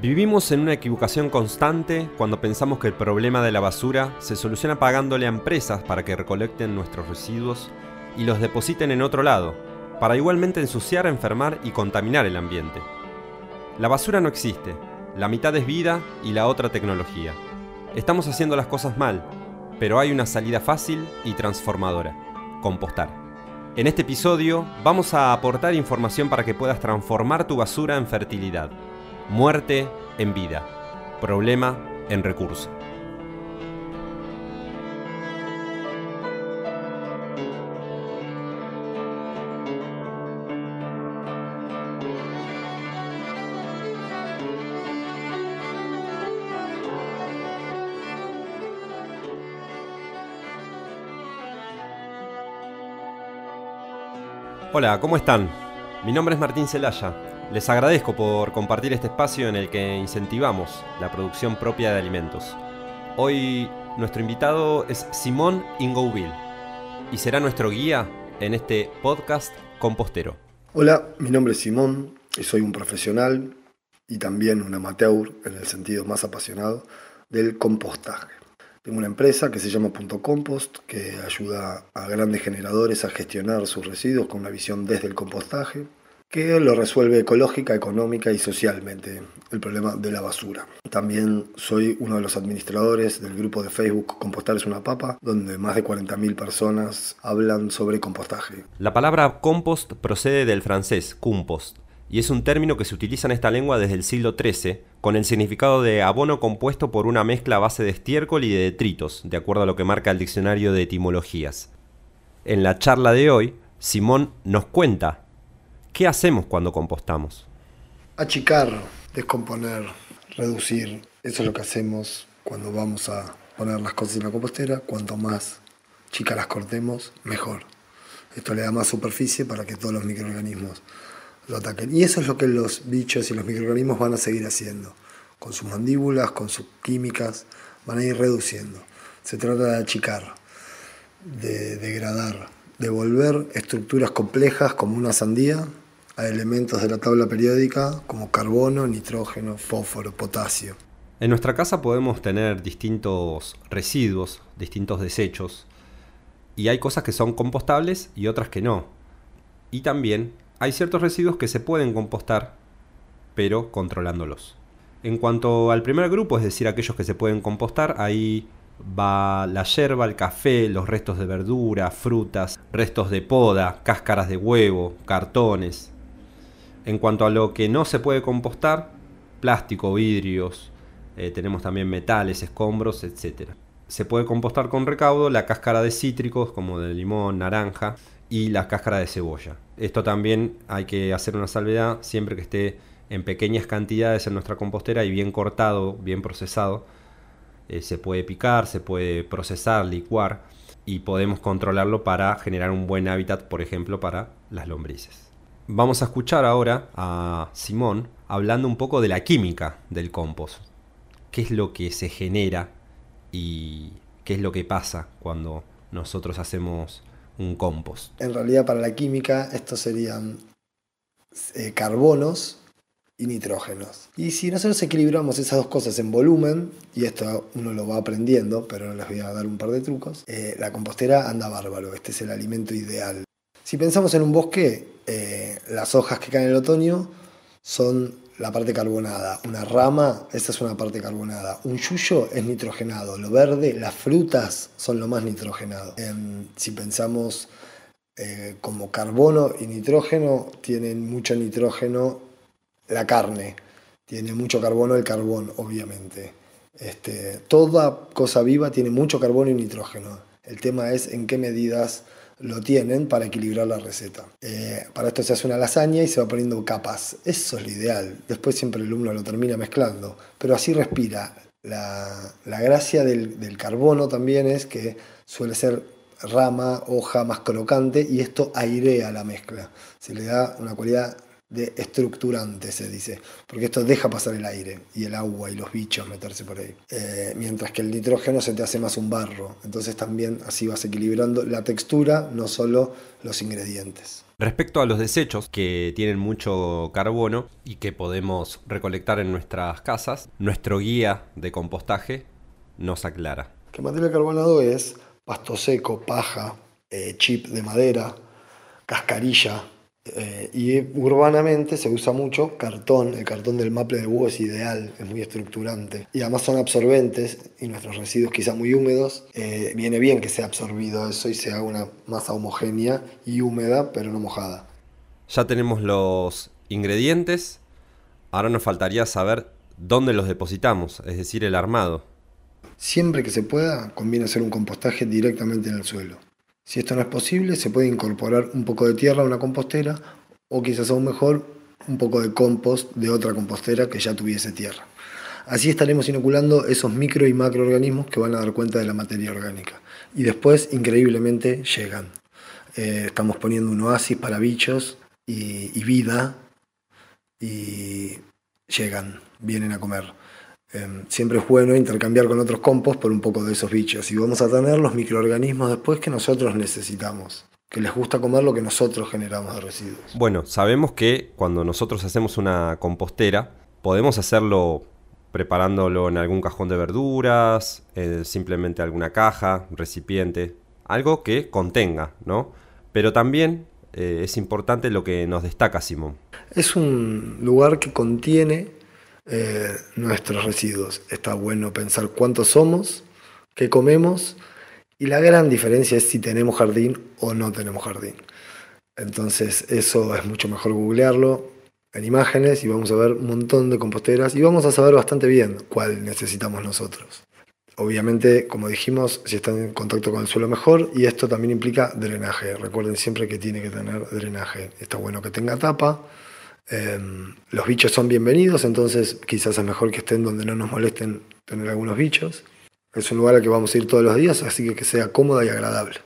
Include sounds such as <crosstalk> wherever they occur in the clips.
Vivimos en una equivocación constante cuando pensamos que el problema de la basura se soluciona pagándole a empresas para que recolecten nuestros residuos y los depositen en otro lado, para igualmente ensuciar, enfermar y contaminar el ambiente. La basura no existe, la mitad es vida y la otra tecnología. Estamos haciendo las cosas mal, pero hay una salida fácil y transformadora, compostar. En este episodio vamos a aportar información para que puedas transformar tu basura en fertilidad Muerte en vida. Problema en recurso. Hola, ¿cómo están? Mi nombre es Martín Celaya les agradezco por compartir este espacio en el que incentivamos la producción propia de alimentos. Hoy nuestro invitado es Simón Ingouville y será nuestro guía en este podcast compostero. Hola, mi nombre es Simón y soy un profesional y también un amateur en el sentido más apasionado del compostaje. Tengo una empresa que se llama Punto Compost que ayuda a grandes generadores a gestionar sus residuos con una visión desde el compostaje que lo resuelve ecológica, económica y socialmente el problema de la basura. También soy uno de los administradores del grupo de Facebook Compostar es una papa, donde más de 40.000 personas hablan sobre compostaje. La palabra compost procede del francés compost y es un término que se utiliza en esta lengua desde el siglo XIII con el significado de abono compuesto por una mezcla a base de estiércol y de detritos, de acuerdo a lo que marca el diccionario de etimologías. En la charla de hoy, Simón nos cuenta ¿Qué hacemos cuando compostamos? Achicar, descomponer, reducir. Eso es lo que hacemos cuando vamos a poner las cosas en la compostera. Cuanto más chicas las cortemos, mejor. Esto le da más superficie para que todos los microorganismos lo ataquen. Y eso es lo que los bichos y los microorganismos van a seguir haciendo. Con sus mandíbulas, con sus químicas, van a ir reduciendo. Se trata de achicar, de degradar, de volver estructuras complejas como una sandía a elementos de la tabla periódica como carbono, nitrógeno, fósforo, potasio. En nuestra casa podemos tener distintos residuos, distintos desechos, y hay cosas que son compostables y otras que no. Y también hay ciertos residuos que se pueden compostar, pero controlándolos. En cuanto al primer grupo, es decir, aquellos que se pueden compostar, ahí va la yerba, el café, los restos de verdura, frutas, restos de poda, cáscaras de huevo, cartones, en cuanto a lo que no se puede compostar, plástico, vidrios, eh, tenemos también metales, escombros, etc. Se puede compostar con recaudo la cáscara de cítricos como de limón, naranja y la cáscara de cebolla. Esto también hay que hacer una salvedad siempre que esté en pequeñas cantidades en nuestra compostera y bien cortado, bien procesado. Eh, se puede picar, se puede procesar, licuar y podemos controlarlo para generar un buen hábitat, por ejemplo, para las lombrices. Vamos a escuchar ahora a Simón hablando un poco de la química del compost. ¿Qué es lo que se genera y qué es lo que pasa cuando nosotros hacemos un compost? En realidad para la química estos serían eh, carbonos y nitrógenos. Y si nosotros equilibramos esas dos cosas en volumen, y esto uno lo va aprendiendo, pero les voy a dar un par de trucos, eh, la compostera anda bárbaro, este es el alimento ideal. Si pensamos en un bosque, eh, las hojas que caen en el otoño son la parte carbonada. Una rama, esa es una parte carbonada. Un yuyo es nitrogenado. Lo verde, las frutas son lo más nitrogenado. si pensamos eh, como carbono y nitrógeno, tienen mucho nitrógeno la carne. Tiene mucho carbono el carbón, obviamente. Este, toda cosa viva tiene mucho carbono y nitrógeno. El tema es en qué medidas lo tienen para equilibrar la receta. Eh, para esto se hace una lasaña y se va poniendo capas. Eso es lo ideal. Después siempre el alumno lo termina mezclando, pero así respira. La, gracia del, carbono también es que suele ser rama, hoja más crocante y esto airea la mezcla. Se le da una cualidad de estructurante, se dice, porque esto deja pasar el aire y el agua y los bichos meterse por ahí. Eh, mientras que el nitrógeno se te hace más un barro, entonces también así vas equilibrando la textura, no solo los ingredientes. Respecto a los desechos que tienen mucho carbono y que podemos recolectar en nuestras casas, nuestro guía de compostaje nos aclara. ¿Qué material carbonado es? Pasto seco, paja, eh, chip de madera, cascarilla, eh, y urbanamente se usa mucho cartón, el cartón del maple de búho es ideal, es muy estructurante. Y además son absorbentes y nuestros residuos quizá muy húmedos, eh, viene bien que sea absorbido eso y se haga una masa homogénea y húmeda, pero no mojada. Ya tenemos los ingredientes, ahora nos faltaría saber dónde los depositamos, es decir, el armado. Siempre que se pueda, conviene hacer un compostaje directamente en el suelo. Si esto no es posible, se puede incorporar un poco de tierra a una compostera o quizás aún mejor un poco de compost de otra compostera que ya tuviese tierra. Así estaremos inoculando esos micro y macroorganismos que van a dar cuenta de la materia orgánica. Y después, increíblemente, llegan. Eh, estamos poniendo un oasis para bichos y, y vida y llegan, vienen a comer. Em, siempre es bueno intercambiar con otros compost por un poco de esos bichos y vamos a tener los microorganismos después que nosotros necesitamos, que les gusta comer lo que nosotros generamos de residuos. Bueno, sabemos que cuando nosotros hacemos una compostera, podemos hacerlo preparándolo en algún cajón de verduras, eh, simplemente alguna caja, recipiente, algo que contenga, ¿no? Pero también eh, es importante lo que nos destaca Simón. Es un lugar que contiene eh, nuestros residuos. Está bueno pensar cuántos somos, qué comemos y la gran diferencia es si tenemos jardín o no tenemos jardín. Entonces eso es mucho mejor googlearlo en imágenes y vamos a ver un montón de composteras y vamos a saber bastante bien cuál necesitamos nosotros. Obviamente, como dijimos, si están en contacto con el suelo mejor y esto también implica drenaje. Recuerden siempre que tiene que tener drenaje. Está bueno que tenga tapa Em, los bichos son bienvenidos, entonces quizás es mejor que estén donde no nos molesten tener algunos bichos. Es un lugar al que vamos a ir todos los días, así que que sea cómoda y agradable.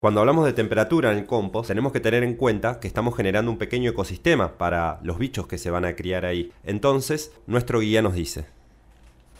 Cuando hablamos de temperatura en el compost, tenemos que tener en cuenta que estamos generando un pequeño ecosistema para los bichos que se van a criar ahí. Entonces, nuestro guía nos dice.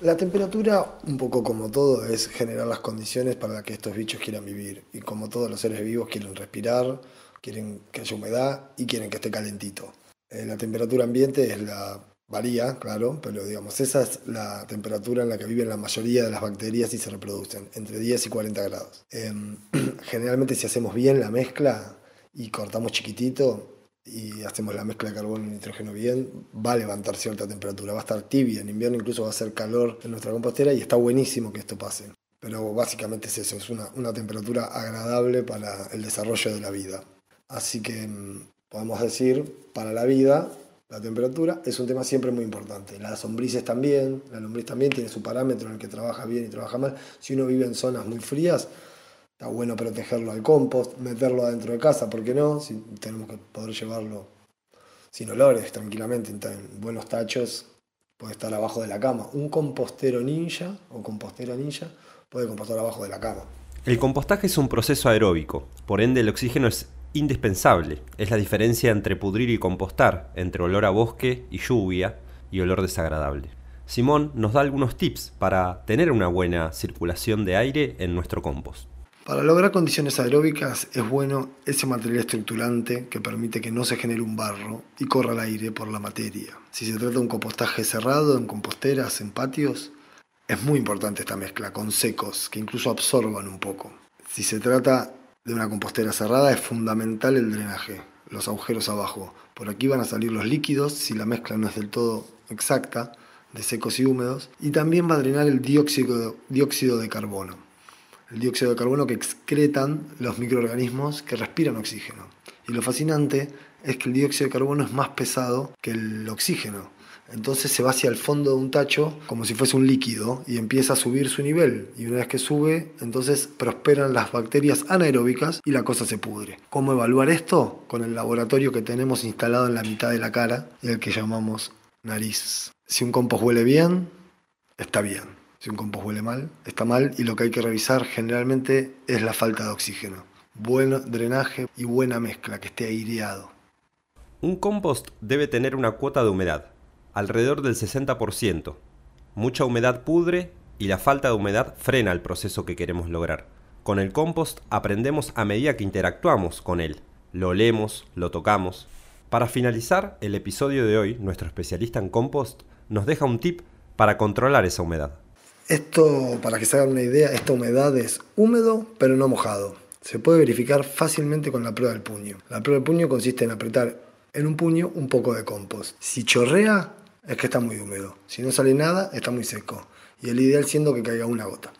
La temperatura, un poco como todo, es generar las condiciones para que estos bichos quieran vivir. Y como todos los seres vivos quieren respirar, quieren que haya humedad y quieren que esté calentito. Eh, la temperatura ambiente es la varía, claro, pero digamos, esa es la temperatura en la que viven la mayoría de las bacterias y se reproducen, entre 10 y 40 grados. Em, <clears throat> generalmente si hacemos bien la mezcla y cortamos chiquitito y hacemos la mezcla de carbono y nitrógeno bien, va a levantar cierta temperatura, va a estar tibia, en invierno incluso va a hacer calor en nuestra compostera y está buenísimo que esto pase. Pero básicamente es eso, es una, una temperatura agradable para el desarrollo de la vida. Así que em, podemos decir, para la vida, la temperatura es un tema siempre muy importante. Las lombrices también, la lombriz también tiene su parámetro en el que trabaja bien y trabaja mal. Si uno vive en zonas muy frías, está bueno protegerlo al compost, meterlo adentro de casa, ¿por qué no? Si tenemos que poder llevarlo sin olores, tranquilamente, en buenos tachos, puede estar abajo de la cama. Un compostero ninja o compostera ninja puede compostar abajo de la cama. El compostaje es un proceso aeróbico, por ende el oxígeno es indispensable. Es la diferencia entre pudrir y compostar, entre olor a bosque y lluvia y olor desagradable. Simón nos da algunos tips para tener una buena circulación de aire en nuestro compost. Para lograr condiciones aeróbicas es bueno ese material estructurante que permite que no se genere un barro y corra el aire por la materia. Si se trata de un compostaje cerrado en composteras, en patios, es muy importante esta mezcla con secos que incluso absorban un poco. Si se trata de una compostera cerrada es fundamental el drenaje, los agujeros abajo. Por aquí van a salir los líquidos si la mezcla no es del todo exacta, de secos y húmedos. Y también va a drenar el dióxido, dióxido de carbono. El dióxido de carbono que excretan los microorganismos que respiran oxígeno. Y lo fascinante es que el dióxido de carbono es más pesado que el oxígeno. Entonces se va hacia el fondo de un tacho como si fuese un líquido y empieza a subir su nivel. Y una vez que sube, entonces prosperan las bacterias anaeróbicas y la cosa se pudre. ¿Cómo evaluar esto? Con el laboratorio que tenemos instalado en la mitad de la cara el que llamamos nariz. Si un compost huele bien, está bien. Si un compost huele mal, está mal y lo que hay que revisar generalmente es la falta de oxígeno. Buen drenaje y buena mezcla, que esté aireado. Un compost debe tener una cuota de humedad, alrededor del 60%. Mucha humedad pudre y la falta de humedad frena el proceso que queremos lograr. Con el compost aprendemos a medida que interactuamos con él. Lo olemos, lo tocamos. Para finalizar el episodio de hoy, nuestro especialista en compost nos deja un tip para controlar esa humedad. Esto, para que se hagan una idea, esta humedad es húmedo pero no mojado. Se puede verificar fácilmente con la prueba del puño. La prueba del puño consiste en apretar en un puño un poco de compost. Si chorrea, es que está muy húmedo. Si no sale nada, está muy seco. Y el ideal siendo que caiga una gota.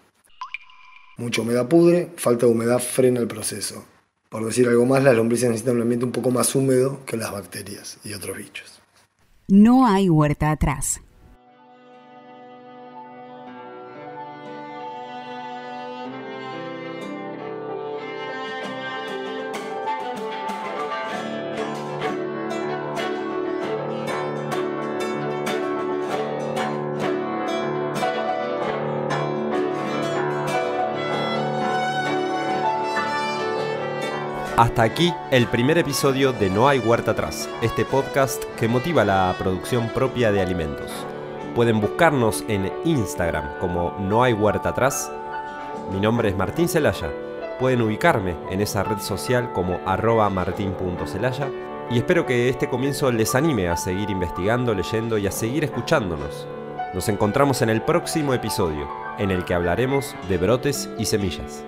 Mucha humedad pudre, falta de humedad frena el proceso. Por decir algo más, las lombrices necesitan un ambiente un poco más húmedo que las bacterias y otros bichos. No hay huerta atrás. Hasta aquí el primer episodio de No hay huerta atrás, este podcast que motiva la producción propia de alimentos. Pueden buscarnos en Instagram como No hay huerta atrás. Mi nombre es Martín Celaya. Pueden ubicarme en esa red social como arroba martin.celaya y espero que este comienzo les anime a seguir investigando, leyendo y a seguir escuchándonos. Nos encontramos en el próximo episodio, en el que hablaremos de brotes y semillas.